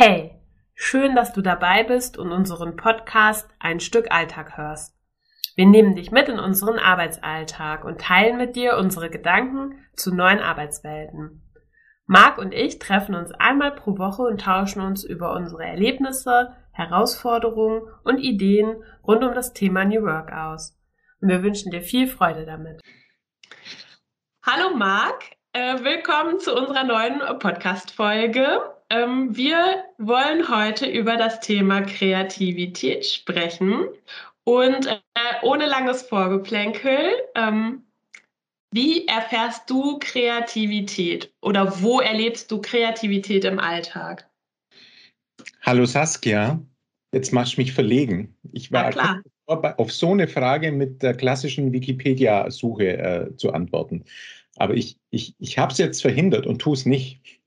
Hey, schön, dass du dabei bist und unseren Podcast Ein Stück Alltag hörst. Wir nehmen dich mit in unseren Arbeitsalltag und teilen mit dir unsere Gedanken zu neuen Arbeitswelten. Marc und ich treffen uns einmal pro Woche und tauschen uns über unsere Erlebnisse, Herausforderungen und Ideen rund um das Thema New Work aus. Und wir wünschen dir viel Freude damit. Hallo Marc, äh, willkommen zu unserer neuen Podcast-Folge. Ähm, wir wollen heute über das Thema Kreativität sprechen. Und äh, ohne langes Vorgeplänkel, ähm, wie erfährst du Kreativität oder wo erlebst du Kreativität im Alltag? Hallo Saskia, jetzt machst du mich verlegen. Ich war auf so eine Frage mit der klassischen Wikipedia-Suche äh, zu antworten. Aber ich, ich, ich habe es jetzt verhindert und tue es nicht.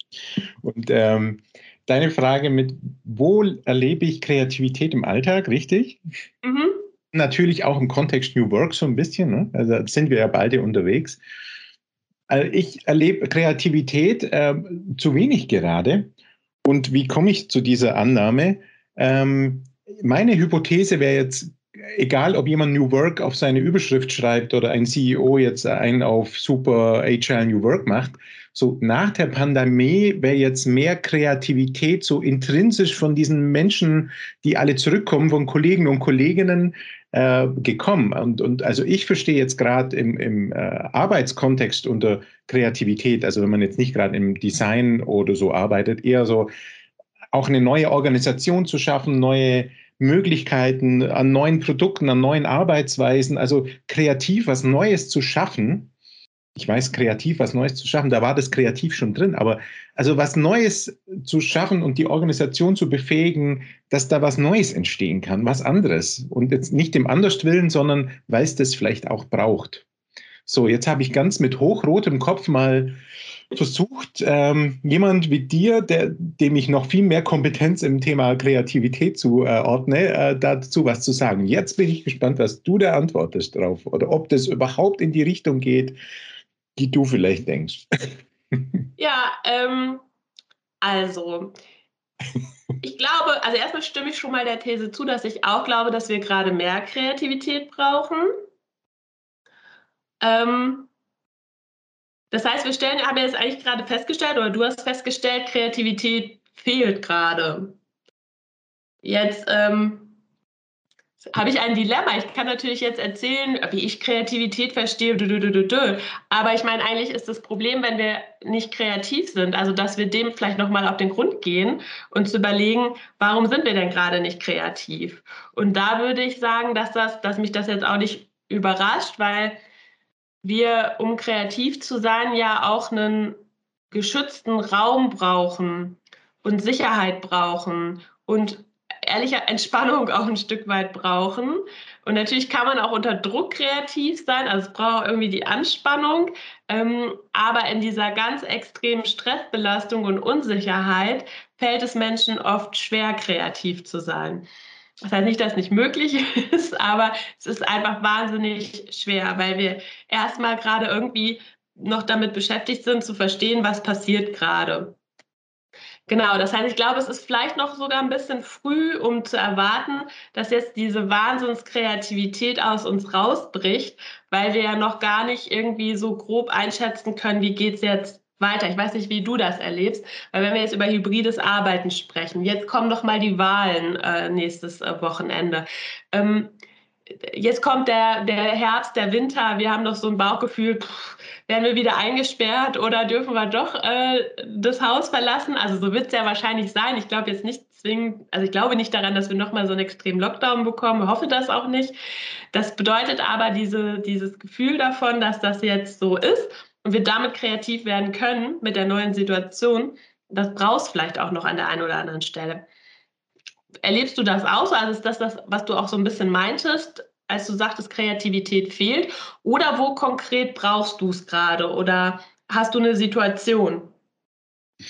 Und ähm, deine Frage mit, wo erlebe ich Kreativität im Alltag, richtig? Mhm. Natürlich auch im Kontext New Work so ein bisschen. Ne? Also sind wir ja beide unterwegs. Also ich erlebe Kreativität äh, zu wenig gerade. Und wie komme ich zu dieser Annahme? Ähm, meine Hypothese wäre jetzt, egal ob jemand New Work auf seine Überschrift schreibt oder ein CEO jetzt einen auf Super Agile New Work macht, so nach der Pandemie wäre jetzt mehr Kreativität so intrinsisch von diesen Menschen, die alle zurückkommen, von Kollegen und Kolleginnen äh, gekommen. Und, und also ich verstehe jetzt gerade im, im äh, Arbeitskontext unter Kreativität, also wenn man jetzt nicht gerade im Design oder so arbeitet, eher so auch eine neue Organisation zu schaffen, neue Möglichkeiten an neuen Produkten, an neuen Arbeitsweisen, also kreativ was Neues zu schaffen ich weiß, kreativ was Neues zu schaffen, da war das kreativ schon drin, aber also was Neues zu schaffen und die Organisation zu befähigen, dass da was Neues entstehen kann, was anderes und jetzt nicht dem Anderswillen, sondern weil es das vielleicht auch braucht. So, jetzt habe ich ganz mit hochrotem Kopf mal versucht, ähm, jemand wie dir, der, dem ich noch viel mehr Kompetenz im Thema Kreativität zuordne, äh, dazu was zu sagen. Jetzt bin ich gespannt, was du da antwortest drauf oder ob das überhaupt in die Richtung geht, die du vielleicht denkst. Ja, ähm, also ich glaube, also erstmal stimme ich schon mal der These zu, dass ich auch glaube, dass wir gerade mehr Kreativität brauchen. Ähm, das heißt, wir stellen, haben jetzt eigentlich gerade festgestellt, oder du hast festgestellt, Kreativität fehlt gerade. Jetzt ähm, habe ich ein Dilemma. Ich kann natürlich jetzt erzählen, wie ich Kreativität verstehe, aber ich meine, eigentlich ist das Problem, wenn wir nicht kreativ sind, also dass wir dem vielleicht nochmal auf den Grund gehen und zu überlegen, warum sind wir denn gerade nicht kreativ? Und da würde ich sagen, dass, das, dass mich das jetzt auch nicht überrascht, weil wir, um kreativ zu sein, ja auch einen geschützten Raum brauchen und Sicherheit brauchen und ehrliche Entspannung auch ein Stück weit brauchen. Und natürlich kann man auch unter Druck kreativ sein, also es braucht irgendwie die Anspannung. Ähm, aber in dieser ganz extremen Stressbelastung und Unsicherheit fällt es Menschen oft schwer, kreativ zu sein. Das heißt nicht, dass es nicht möglich ist, aber es ist einfach wahnsinnig schwer, weil wir erstmal gerade irgendwie noch damit beschäftigt sind, zu verstehen, was passiert gerade. Genau, das heißt, ich glaube, es ist vielleicht noch sogar ein bisschen früh, um zu erwarten, dass jetzt diese Wahnsinnskreativität aus uns rausbricht, weil wir ja noch gar nicht irgendwie so grob einschätzen können, wie geht es jetzt weiter. Ich weiß nicht, wie du das erlebst, weil wenn wir jetzt über hybrides Arbeiten sprechen, jetzt kommen noch mal die Wahlen äh, nächstes äh, Wochenende. Ähm, jetzt kommt der, der Herbst, der Winter, wir haben noch so ein Bauchgefühl, pff, werden wir wieder eingesperrt oder dürfen wir doch äh, das Haus verlassen? Also so wird es ja wahrscheinlich sein. Ich glaube jetzt nicht zwingend, also ich glaube nicht daran, dass wir nochmal so einen extremen Lockdown bekommen, hoffe das auch nicht. Das bedeutet aber diese, dieses Gefühl davon, dass das jetzt so ist und wir damit kreativ werden können mit der neuen Situation, das brauchst vielleicht auch noch an der einen oder anderen Stelle. Erlebst du das auch so? Also ist das das, was du auch so ein bisschen meintest, als du sagtest, Kreativität fehlt? Oder wo konkret brauchst du es gerade? Oder hast du eine Situation,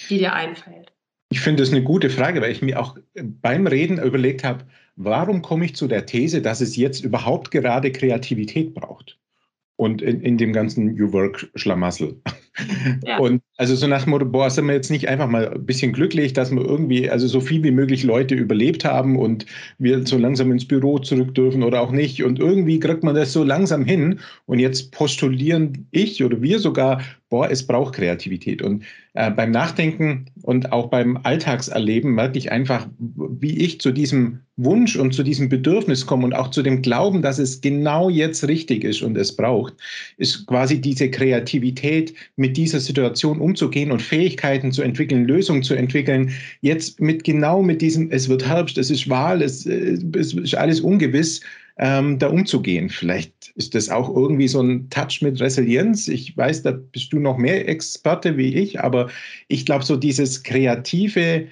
die dir einfällt? Ich finde das eine gute Frage, weil ich mir auch beim Reden überlegt habe, warum komme ich zu der These, dass es jetzt überhaupt gerade Kreativität braucht? Und in, in dem ganzen New Work-Schlamassel. Ja. Und also so nach dem Motto, boah, sind wir jetzt nicht einfach mal ein bisschen glücklich, dass wir irgendwie, also so viel wie möglich Leute überlebt haben und wir so langsam ins Büro zurück dürfen oder auch nicht. Und irgendwie kriegt man das so langsam hin. Und jetzt postulieren ich oder wir sogar, boah, es braucht Kreativität. Und äh, beim Nachdenken und auch beim Alltagserleben merke ich einfach, wie ich zu diesem Wunsch und zu diesem Bedürfnis komme und auch zu dem Glauben, dass es genau jetzt richtig ist und es braucht, ist quasi diese Kreativität, mit dieser Situation umzugehen und Fähigkeiten zu entwickeln, Lösungen zu entwickeln. Jetzt mit genau mit diesem, es wird Herbst, es ist Wahl, es, äh, es ist alles ungewiss ähm, da umzugehen. Vielleicht ist das auch irgendwie so ein Touch mit Resilienz. Ich weiß, da bist du noch mehr Experte wie ich, aber ich glaube, so dieses kreative,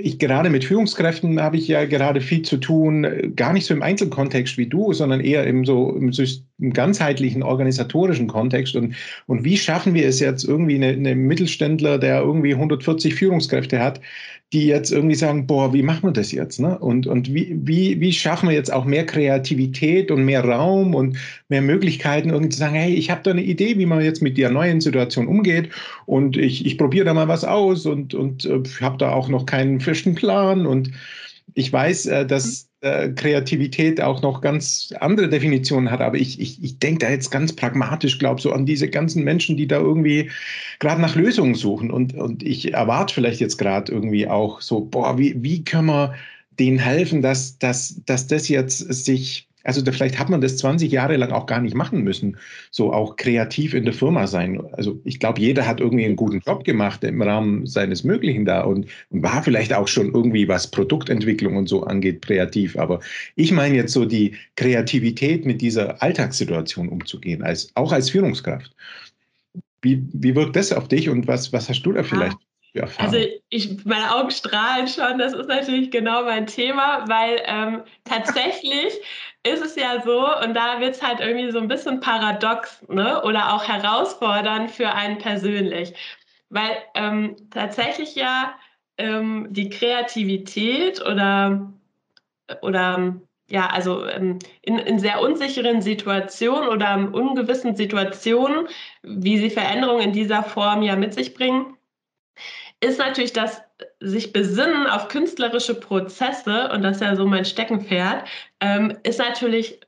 ich gerade mit Führungskräften habe ich ja gerade viel zu tun, gar nicht so im Einzelkontext wie du, sondern eher im so im, im ganzheitlichen organisatorischen Kontext. Und, und wie schaffen wir es jetzt irgendwie eine, eine Mittelständler, der irgendwie 140 Führungskräfte hat, die jetzt irgendwie sagen, boah, wie machen wir das jetzt? Ne? Und, und wie, wie, wie schaffen wir jetzt auch mehr Kreativität und mehr Raum und mehr Möglichkeiten, irgendwie zu sagen, hey, ich habe da eine Idee, wie man jetzt mit der neuen Situation umgeht und ich, ich probiere da mal was aus und, und äh, habe da auch noch keinen festen Plan und ich weiß, äh, dass äh, Kreativität auch noch ganz andere Definitionen hat, aber ich, ich, ich denke da jetzt ganz pragmatisch, glaube so an diese ganzen Menschen, die da irgendwie gerade nach Lösungen suchen. Und, und ich erwarte vielleicht jetzt gerade irgendwie auch so, boah, wie, wie können wir denen helfen, dass, dass, dass das jetzt sich also da, vielleicht hat man das 20 Jahre lang auch gar nicht machen müssen, so auch kreativ in der Firma sein. Also ich glaube, jeder hat irgendwie einen guten Job gemacht im Rahmen seines Möglichen da und, und war vielleicht auch schon irgendwie, was Produktentwicklung und so angeht, kreativ. Aber ich meine jetzt so die Kreativität mit dieser Alltagssituation umzugehen, als, auch als Führungskraft. Wie, wie wirkt das auf dich und was, was hast du da vielleicht? Also ich, meine Augen strahlen schon, das ist natürlich genau mein Thema, weil ähm, tatsächlich ist es ja so, und da wird es halt irgendwie so ein bisschen paradox ne? oder auch herausfordernd für einen persönlich. Weil ähm, tatsächlich ja ähm, die Kreativität oder, oder ja, also ähm, in, in sehr unsicheren Situationen oder in ungewissen Situationen, wie sie Veränderungen in dieser Form ja mit sich bringen, ist natürlich das sich besinnen auf künstlerische Prozesse, und das ist ja so mein Steckenpferd, ähm, ist natürlich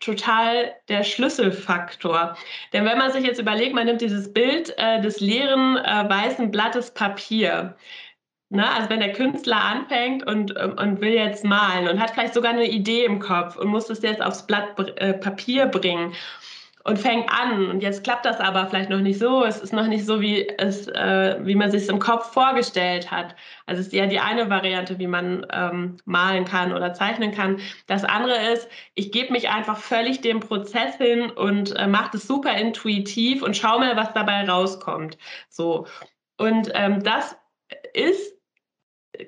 total der Schlüsselfaktor. Denn wenn man sich jetzt überlegt, man nimmt dieses Bild äh, des leeren äh, weißen Blattes Papier. Ne? Also wenn der Künstler anfängt und, ähm, und will jetzt malen und hat vielleicht sogar eine Idee im Kopf und muss es jetzt aufs Blatt äh, Papier bringen und fängt an. Und jetzt klappt das aber vielleicht noch nicht so. Es ist noch nicht so, wie, es, äh, wie man sich es im Kopf vorgestellt hat. Also es ist ja die eine Variante, wie man ähm, malen kann oder zeichnen kann. Das andere ist, ich gebe mich einfach völlig dem Prozess hin und äh, mache das super intuitiv und schaue mal, was dabei rauskommt. So. Und ähm, das ist,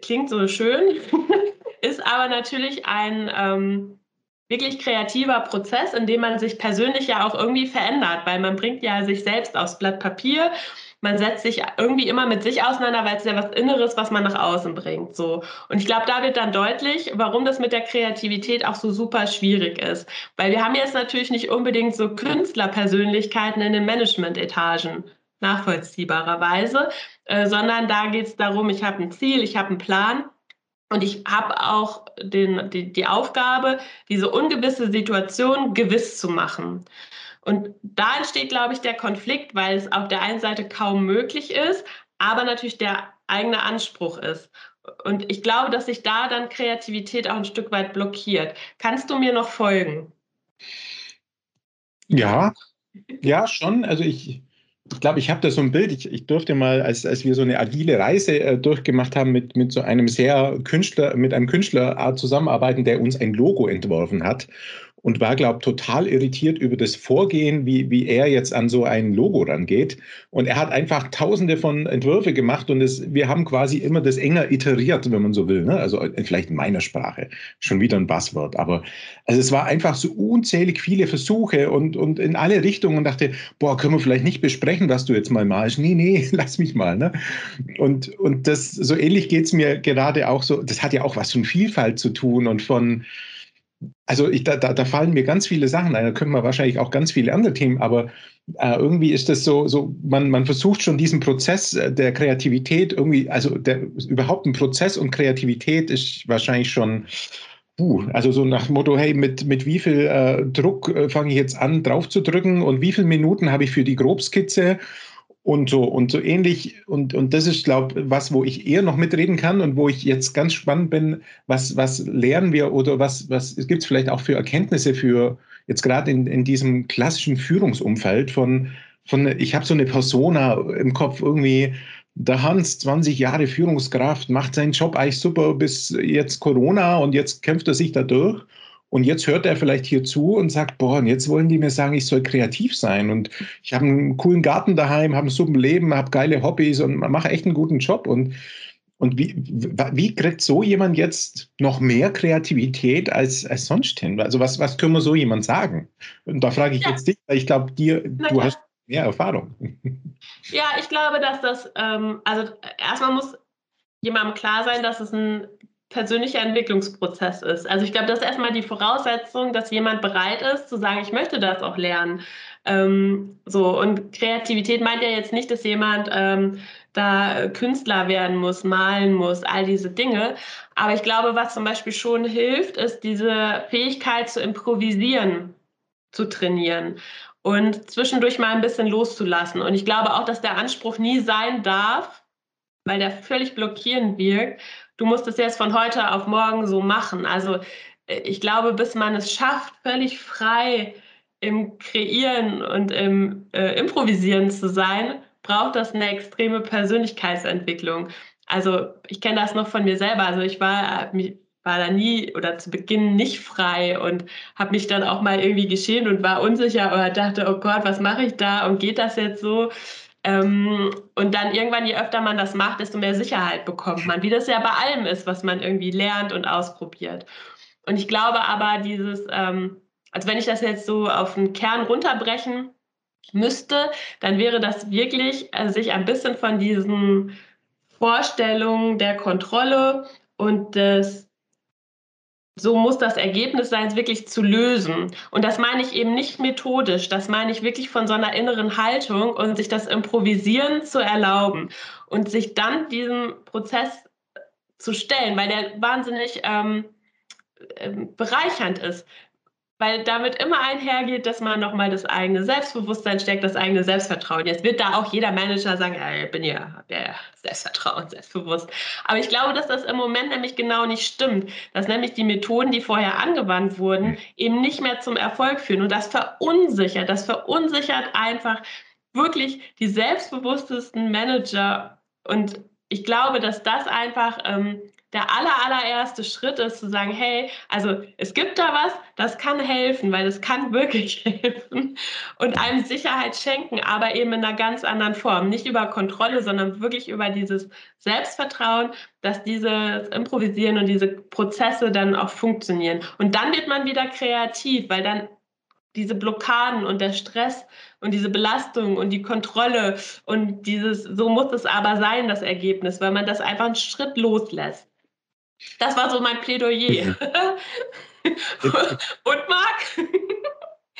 klingt so schön, ist aber natürlich ein... Ähm, wirklich kreativer Prozess, in dem man sich persönlich ja auch irgendwie verändert, weil man bringt ja sich selbst aufs Blatt Papier. Man setzt sich irgendwie immer mit sich auseinander, weil es ja was Inneres, was man nach außen bringt. So. Und ich glaube, da wird dann deutlich, warum das mit der Kreativität auch so super schwierig ist. Weil wir haben jetzt natürlich nicht unbedingt so Künstlerpersönlichkeiten in den Management-Etagen nachvollziehbarerweise, äh, sondern da geht es darum, ich habe ein Ziel, ich habe einen Plan und ich habe auch den, die, die Aufgabe, diese ungewisse Situation gewiss zu machen. Und da entsteht, glaube ich, der Konflikt, weil es auf der einen Seite kaum möglich ist, aber natürlich der eigene Anspruch ist. Und ich glaube, dass sich da dann Kreativität auch ein Stück weit blockiert. Kannst du mir noch folgen? Ja, ja, schon. Also ich, ich glaube, ich habe da so ein Bild. Ich, ich durfte mal, als, als wir so eine agile Reise äh, durchgemacht haben, mit, mit so einem sehr Künstler, mit einem Künstler zusammenarbeiten, der uns ein Logo entworfen hat und war, glaube ich, total irritiert über das Vorgehen, wie, wie er jetzt an so ein Logo rangeht. Und er hat einfach tausende von Entwürfe gemacht und es, wir haben quasi immer das enger iteriert, wenn man so will. Ne? Also vielleicht in meiner Sprache, schon wieder ein Buzzword. Aber also es war einfach so unzählig viele Versuche und, und in alle Richtungen und dachte, boah, können wir vielleicht nicht besprechen, was du jetzt mal malst? Nee, nee, lass mich mal. Ne? Und, und das, so ähnlich geht es mir gerade auch so, das hat ja auch was von Vielfalt zu tun und von, also ich, da, da, fallen mir ganz viele Sachen ein, da können wir wahrscheinlich auch ganz viele andere Themen, aber äh, irgendwie ist das so, so man, man versucht schon diesen Prozess äh, der Kreativität irgendwie, also der, überhaupt ein Prozess und Kreativität ist wahrscheinlich schon, uh, also so nach dem Motto, hey, mit, mit wie viel äh, Druck äh, fange ich jetzt an, drauf zu drücken und wie viele Minuten habe ich für die Grobskizze und so, und so ähnlich. Und, und das ist, glaube was, wo ich eher noch mitreden kann und wo ich jetzt ganz spannend bin, was, was lernen wir oder was, was gibt es vielleicht auch für Erkenntnisse für jetzt gerade in, in diesem klassischen Führungsumfeld von, von ich habe so eine Persona im Kopf irgendwie, der Hans, 20 Jahre Führungskraft, macht seinen Job eigentlich super bis jetzt Corona und jetzt kämpft er sich da durch. Und jetzt hört er vielleicht hier zu und sagt, boah, und jetzt wollen die mir sagen, ich soll kreativ sein. Und ich habe einen coolen Garten daheim, habe ein super Leben, habe geile Hobbys und mache echt einen guten Job. Und, und wie, wie kriegt so jemand jetzt noch mehr Kreativität als, als sonst hin? Also was, was können wir so jemand sagen? Und da frage ich ja. jetzt dich, weil ich glaube, dir, du hast mehr Erfahrung. Ja, ich glaube, dass das, ähm, also erstmal muss jemandem klar sein, dass es ein persönlicher Entwicklungsprozess ist. Also ich glaube, das ist erstmal die Voraussetzung, dass jemand bereit ist zu sagen, ich möchte das auch lernen. Ähm, so und Kreativität meint ja jetzt nicht, dass jemand ähm, da Künstler werden muss, malen muss, all diese Dinge. Aber ich glaube, was zum Beispiel schon hilft, ist diese Fähigkeit zu improvisieren, zu trainieren und zwischendurch mal ein bisschen loszulassen. Und ich glaube auch, dass der Anspruch nie sein darf, weil der völlig blockierend wirkt, du musst es jetzt von heute auf morgen so machen. Also äh, ich glaube, bis man es schafft, völlig frei im Kreieren und im äh, Improvisieren zu sein, braucht das eine extreme Persönlichkeitsentwicklung. Also ich kenne das noch von mir selber. Also ich war, war da nie oder zu Beginn nicht frei und habe mich dann auch mal irgendwie geschämt und war unsicher oder dachte, oh Gott, was mache ich da und geht das jetzt so? Ähm, und dann irgendwann, je öfter man das macht, desto mehr Sicherheit bekommt man, wie das ja bei allem ist, was man irgendwie lernt und ausprobiert. Und ich glaube aber, dieses, ähm, also wenn ich das jetzt so auf den Kern runterbrechen müsste, dann wäre das wirklich, also sich ein bisschen von diesen Vorstellungen der Kontrolle und des so muss das Ergebnis sein, es wirklich zu lösen. Und das meine ich eben nicht methodisch, das meine ich wirklich von so einer inneren Haltung und sich das Improvisieren zu erlauben und sich dann diesem Prozess zu stellen, weil der wahnsinnig ähm, ähm bereichernd ist weil damit immer einhergeht, dass man nochmal das eigene Selbstbewusstsein stärkt, das eigene Selbstvertrauen. Jetzt wird da auch jeder Manager sagen, ja, ich bin ja, ja Selbstvertrauen, selbstbewusst. Aber ich glaube, dass das im Moment nämlich genau nicht stimmt, dass nämlich die Methoden, die vorher angewandt wurden, eben nicht mehr zum Erfolg führen. Und das verunsichert, das verunsichert einfach wirklich die selbstbewusstesten Manager. Und ich glaube, dass das einfach ähm, der aller, allererste Schritt ist zu sagen, hey, also es gibt da was, das kann helfen, weil es kann wirklich helfen und einem Sicherheit schenken, aber eben in einer ganz anderen Form. Nicht über Kontrolle, sondern wirklich über dieses Selbstvertrauen, dass dieses Improvisieren und diese Prozesse dann auch funktionieren. Und dann wird man wieder kreativ, weil dann diese Blockaden und der Stress und diese Belastung und die Kontrolle und dieses, so muss es aber sein, das Ergebnis, weil man das einfach einen Schritt loslässt. Das war so mein Plädoyer. Und Marc?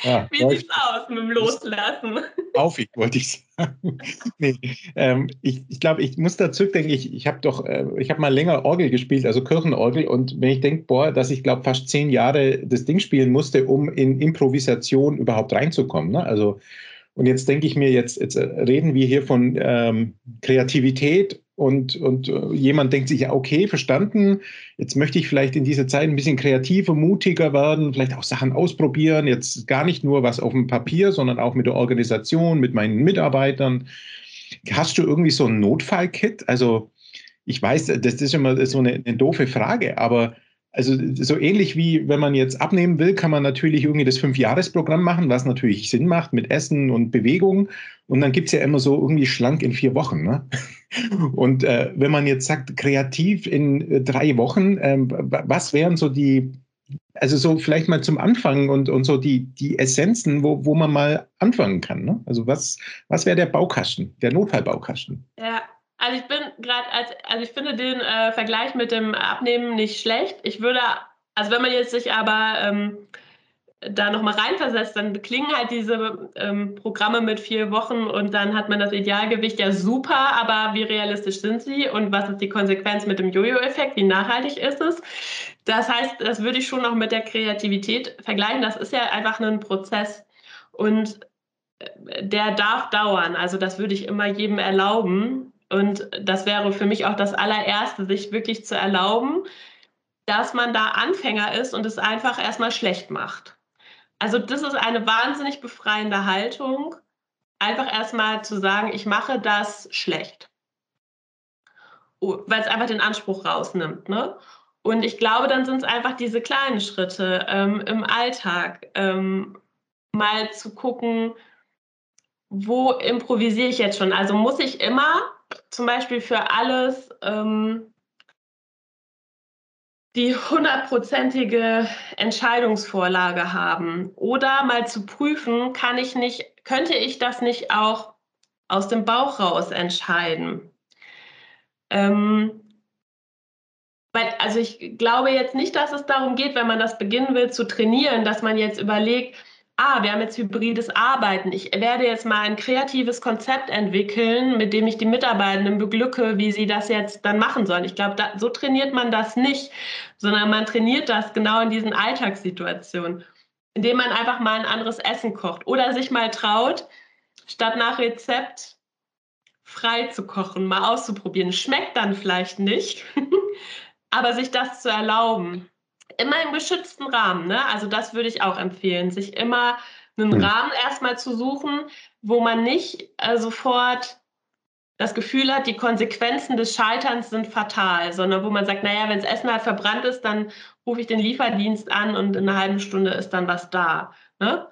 Ja, Wie sieht's aus mit dem Loslassen? Aufig, wollte ich sagen. nee, ähm, ich ich glaube, ich muss da zurückdenken, ich, ich habe doch, äh, ich habe mal länger Orgel gespielt, also Kirchenorgel, und wenn ich denke, boah, dass ich glaube, fast zehn Jahre das Ding spielen musste, um in Improvisation überhaupt reinzukommen. Ne? Also, und jetzt denke ich mir, jetzt, jetzt reden wir hier von ähm, Kreativität und, und äh, jemand denkt sich, ja, okay, verstanden, jetzt möchte ich vielleicht in dieser Zeit ein bisschen kreativer, mutiger werden, vielleicht auch Sachen ausprobieren, jetzt gar nicht nur was auf dem Papier, sondern auch mit der Organisation, mit meinen Mitarbeitern. Hast du irgendwie so ein Notfallkit? Also ich weiß, das ist immer so eine, eine doofe Frage, aber also so ähnlich wie wenn man jetzt abnehmen will, kann man natürlich irgendwie das Fünfjahresprogramm machen, was natürlich Sinn macht mit Essen und Bewegung. Und dann gibt es ja immer so irgendwie schlank in vier Wochen. Ne? Und äh, wenn man jetzt sagt, kreativ in äh, drei Wochen, äh, was wären so die, also so vielleicht mal zum Anfang und, und so die, die Essenzen, wo, wo man mal anfangen kann. Ne? Also was, was wäre der Baukasten, der Notfallbaukasten? Ja, also ich bin gerade, als, also ich finde den äh, Vergleich mit dem Abnehmen nicht schlecht. Ich würde Also wenn man jetzt sich aber ähm, da nochmal reinversetzt, dann klingen halt diese ähm, Programme mit vier Wochen und dann hat man das Idealgewicht ja super, aber wie realistisch sind sie und was ist die Konsequenz mit dem Jojo-Effekt? Wie nachhaltig ist es? Das heißt, das würde ich schon noch mit der Kreativität vergleichen. Das ist ja einfach ein Prozess und äh, der darf dauern. Also das würde ich immer jedem erlauben. Und das wäre für mich auch das allererste, sich wirklich zu erlauben, dass man da Anfänger ist und es einfach erstmal schlecht macht. Also das ist eine wahnsinnig befreiende Haltung, einfach erstmal zu sagen, ich mache das schlecht. Oh, weil es einfach den Anspruch rausnimmt. Ne? Und ich glaube, dann sind es einfach diese kleinen Schritte ähm, im Alltag, ähm, mal zu gucken, wo improvisiere ich jetzt schon? Also muss ich immer zum Beispiel für alles ähm, die hundertprozentige Entscheidungsvorlage haben oder mal zu prüfen, kann ich nicht, könnte ich das nicht auch aus dem Bauch raus entscheiden? Ähm, weil, also ich glaube jetzt nicht, dass es darum geht, wenn man das beginnen will zu trainieren, dass man jetzt überlegt, ah, wir haben jetzt hybrides Arbeiten. Ich werde jetzt mal ein kreatives Konzept entwickeln, mit dem ich die Mitarbeitenden beglücke, wie sie das jetzt dann machen sollen. Ich glaube, so trainiert man das nicht, sondern man trainiert das genau in diesen Alltagssituationen, indem man einfach mal ein anderes Essen kocht oder sich mal traut, statt nach Rezept frei zu kochen, mal auszuprobieren. Schmeckt dann vielleicht nicht, aber sich das zu erlauben immer im geschützten Rahmen. Ne? Also das würde ich auch empfehlen, sich immer einen mhm. Rahmen erstmal zu suchen, wo man nicht äh, sofort das Gefühl hat, die Konsequenzen des Scheiterns sind fatal, sondern wo man sagt, naja, wenn das Essen halt verbrannt ist, dann rufe ich den Lieferdienst an und in einer halben Stunde ist dann was da. Ne?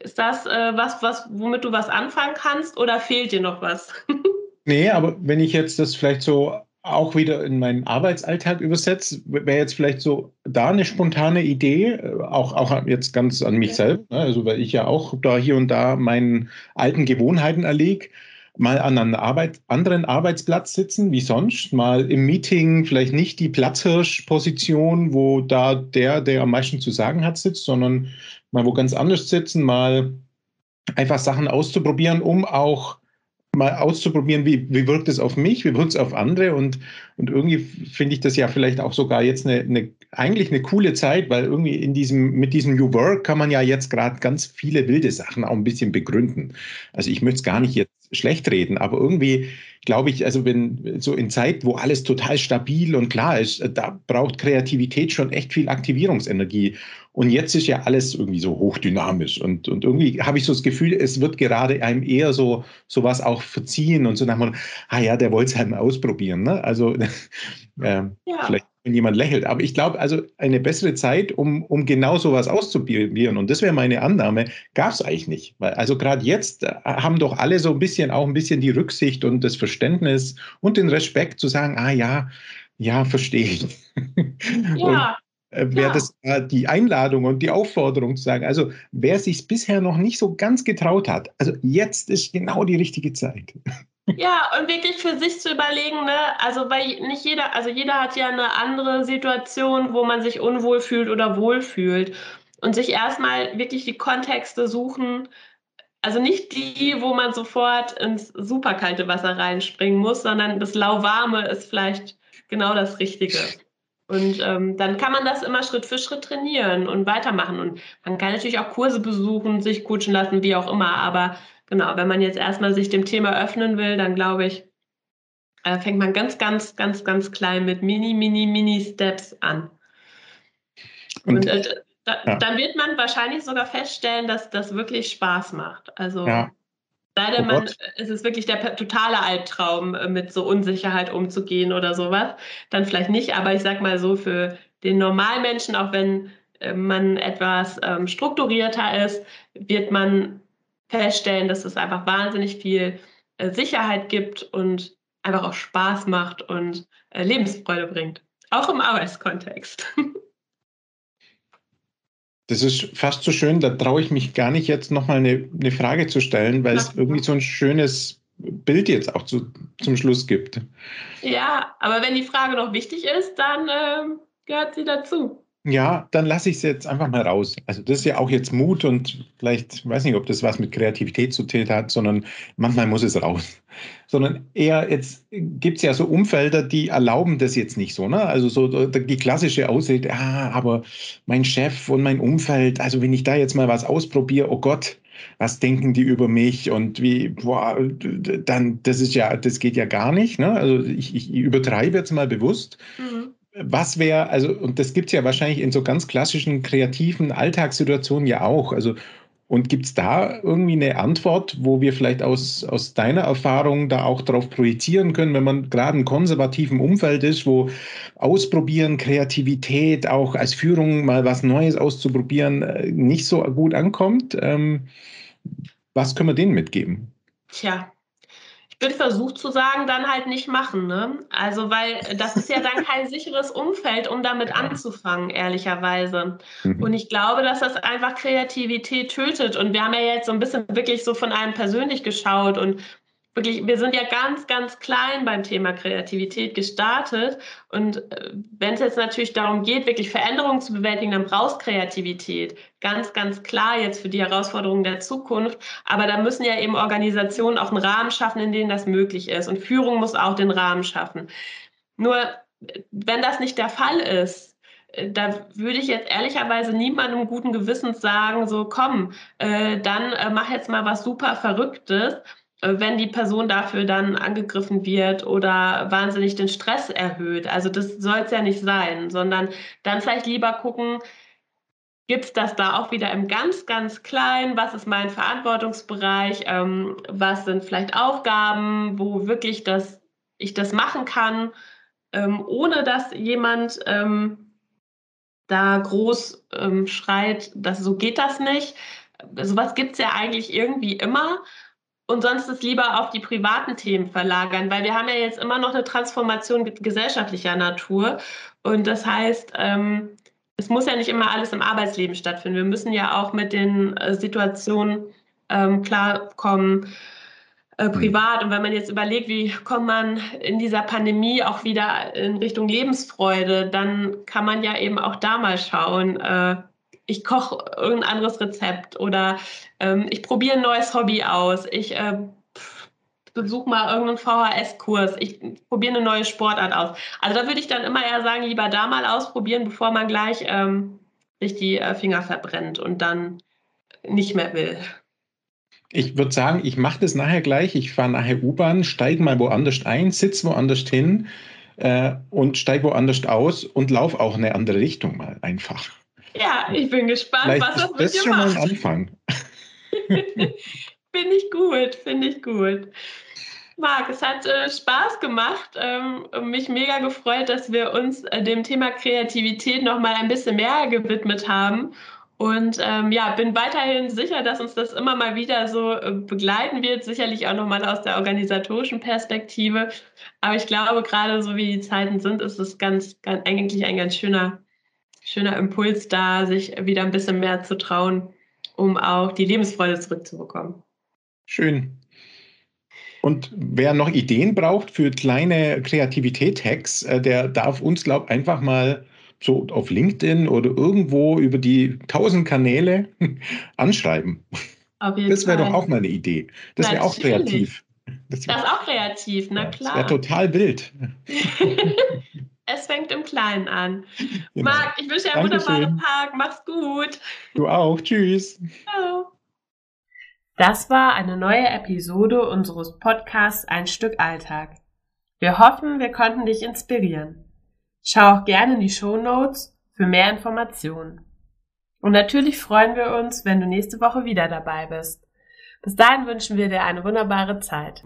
Ist das äh, was, was, womit du was anfangen kannst oder fehlt dir noch was? nee, aber wenn ich jetzt das vielleicht so auch wieder in meinen Arbeitsalltag übersetzt, wäre jetzt vielleicht so da eine spontane Idee, äh, auch, auch jetzt ganz an mich selbst, ne? also weil ich ja auch da hier und da meinen alten Gewohnheiten erlege, mal an einem Arbeit, anderen Arbeitsplatz sitzen wie sonst, mal im Meeting vielleicht nicht die Platzhirschposition, wo da der, der am meisten zu sagen hat, sitzt, sondern mal wo ganz anders sitzen, mal einfach Sachen auszuprobieren, um auch mal auszuprobieren, wie, wie wirkt es auf mich, wie wirkt es auf andere und, und irgendwie finde ich das ja vielleicht auch sogar jetzt eine, eine, eigentlich eine coole Zeit, weil irgendwie in diesem, mit diesem New Work kann man ja jetzt gerade ganz viele wilde Sachen auch ein bisschen begründen. Also ich möchte es gar nicht jetzt schlecht reden, aber irgendwie glaube ich, also wenn so in Zeit, wo alles total stabil und klar ist, da braucht Kreativität schon echt viel Aktivierungsenergie. Und jetzt ist ja alles irgendwie so hochdynamisch. Und, und irgendwie habe ich so das Gefühl, es wird gerade einem eher so sowas auch verziehen und so nach dem, ah ja, der wollte es halt mal ausprobieren. Ne? Also äh, ja. vielleicht wenn jemand lächelt. Aber ich glaube, also eine bessere Zeit, um, um genau sowas auszuprobieren, und das wäre meine Annahme, gab es eigentlich nicht. Weil also gerade jetzt äh, haben doch alle so ein bisschen auch ein bisschen die Rücksicht und das Verständnis und den Respekt zu sagen, ah ja, ja, verstehe ich. Ja. Äh, wäre ja. das äh, die Einladung und die Aufforderung zu sagen, also wer sich bisher noch nicht so ganz getraut hat, also jetzt ist genau die richtige Zeit. Ja, und wirklich für sich zu überlegen, ne, also weil nicht jeder, also jeder hat ja eine andere Situation, wo man sich unwohl fühlt oder wohl fühlt. Und sich erstmal wirklich die Kontexte suchen, also nicht die, wo man sofort ins superkalte Wasser reinspringen muss, sondern das lauwarme ist vielleicht genau das Richtige. Und ähm, dann kann man das immer Schritt für Schritt trainieren und weitermachen. Und man kann natürlich auch Kurse besuchen, sich coachen lassen, wie auch immer. Aber genau, wenn man jetzt erstmal sich dem Thema öffnen will, dann glaube ich, äh, fängt man ganz, ganz, ganz, ganz klein mit mini, mini, mini Steps an. Und, und äh, da, ja. dann wird man wahrscheinlich sogar feststellen, dass das wirklich Spaß macht. Also ja. Sei denn, oh man, es ist wirklich der totale Albtraum, äh, mit so Unsicherheit umzugehen oder sowas. Dann vielleicht nicht, aber ich sag mal so, für den Normalmenschen, auch wenn äh, man etwas ähm, strukturierter ist, wird man feststellen, dass es einfach wahnsinnig viel äh, Sicherheit gibt und einfach auch Spaß macht und äh, Lebensfreude bringt. Auch im Arbeitskontext. Das ist fast so schön, da traue ich mich gar nicht jetzt nochmal eine, eine Frage zu stellen, weil es irgendwie so ein schönes Bild jetzt auch zu, zum Schluss gibt. Ja, aber wenn die Frage noch wichtig ist, dann äh, gehört sie dazu. Ja, dann lasse ich es jetzt einfach mal raus. Also das ist ja auch jetzt Mut und vielleicht, weiß nicht, ob das was mit Kreativität zu tun hat, sondern manchmal muss es raus. Sondern eher, jetzt gibt es ja so Umfelder, die erlauben das jetzt nicht so. Ne? Also so die klassische Ausrede, ah, aber mein Chef und mein Umfeld, also wenn ich da jetzt mal was ausprobiere, oh Gott, was denken die über mich und wie, boah, dann, das ist ja, das geht ja gar nicht. Ne? Also ich, ich übertreibe jetzt mal bewusst. Mhm was wäre, also, und das gibt es ja wahrscheinlich in so ganz klassischen kreativen Alltagssituationen ja auch. Also, und gibt es da irgendwie eine Antwort, wo wir vielleicht aus, aus deiner Erfahrung da auch darauf projizieren können, wenn man gerade in konservativen Umfeld ist, wo Ausprobieren, Kreativität, auch als Führung mal was Neues auszuprobieren, äh, nicht so gut ankommt? Ähm, was können wir denen mitgeben? Tja, bin versucht zu sagen, dann halt nicht machen. Ne? Also, weil das ist ja dann kein sicheres Umfeld, um damit anzufangen, ehrlicherweise. Mhm. Und ich glaube, dass das einfach Kreativität tötet. Und wir haben ja jetzt so ein bisschen wirklich so von einem persönlich geschaut und wirklich, wir sind ja ganz, ganz klein beim Thema Kreativität gestartet. Und äh, wenn es jetzt natürlich darum geht, wirklich Veränderungen zu bewältigen, dann brauchst Kreativität. Ganz, ganz klar jetzt für die Herausforderungen der Zukunft. Aber da müssen ja eben Organisationen auch einen Rahmen schaffen, in dem das möglich ist. Und Führung muss auch den Rahmen schaffen. Nur, wenn das nicht der Fall ist, äh, da würde ich jetzt ehrlicherweise niemandem guten Gewissens sagen, so komm, äh, dann äh, mach jetzt mal was super Verrücktes, äh, wenn die Person dafür dann angegriffen wird oder wahnsinnig den Stress erhöht. Also das soll es ja nicht sein, sondern dann vielleicht lieber gucken, gibt es das da auch wieder im ganz, ganz Kleinen? Was ist mein Verantwortungsbereich? Ähm, was sind vielleicht Aufgaben, wo wirklich das, ich das machen kann, ähm, ohne dass jemand ähm, da groß ähm, schreit, dass so geht das nicht. Sowas gibt es ja eigentlich irgendwie immer und sonst es lieber auf die privaten Themen verlagern, weil wir haben ja jetzt immer noch eine Transformation gesellschaftlicher Natur. Und das heißt, ähm, es muss ja nicht immer alles im Arbeitsleben stattfinden. Wir müssen ja auch mit den äh, Situationen ähm, klarkommen, äh, mhm. privat. Und wenn man jetzt überlegt, wie kommt man in dieser Pandemie auch wieder in Richtung Lebensfreude, dann kann man ja eben auch da mal schauen, äh, ich koche irgendein anderes Rezept oder ähm, ich probiere ein neues Hobby aus, ich äh, besuche mal irgendeinen VHS-Kurs, ich probiere eine neue Sportart aus. Also da würde ich dann immer eher sagen, lieber da mal ausprobieren, bevor man gleich ähm, sich die äh, Finger verbrennt und dann nicht mehr will. Ich würde sagen, ich mache das nachher gleich. Ich fahre nachher U-Bahn, steige mal woanders ein, sitze woanders hin äh, und steige woanders aus und laufe auch in eine andere Richtung mal einfach. Ja, ich bin gespannt, Vielleicht was das mit dir schon macht. mal ein Anfang. finde ich gut, finde ich gut. Marc, es hat äh, Spaß gemacht. Ähm, mich mega gefreut, dass wir uns äh, dem Thema Kreativität noch mal ein bisschen mehr gewidmet haben. Und ähm, ja, bin weiterhin sicher, dass uns das immer mal wieder so äh, begleiten wird. Sicherlich auch noch mal aus der organisatorischen Perspektive. Aber ich glaube, gerade so wie die Zeiten sind, ist es ganz, ganz eigentlich ein ganz schöner schöner Impuls da, sich wieder ein bisschen mehr zu trauen, um auch die Lebensfreude zurückzubekommen. Schön. Und wer noch Ideen braucht für kleine Kreativität-Hacks, äh, der darf uns, glaube ich, einfach mal so auf LinkedIn oder irgendwo über die tausend Kanäle anschreiben. das wäre doch auch mal eine Idee. Das wäre auch kreativ. Das, das ist auch kreativ, na klar. Das wäre total wild. Es fängt im Kleinen an. Genau. Marc, ich wünsche dir einen wunderbaren Tag. Mach's gut. Du auch. Tschüss. Ciao. Das war eine neue Episode unseres Podcasts Ein Stück Alltag. Wir hoffen, wir konnten dich inspirieren. Schau auch gerne in die Show Notes für mehr Informationen. Und natürlich freuen wir uns, wenn du nächste Woche wieder dabei bist. Bis dahin wünschen wir dir eine wunderbare Zeit.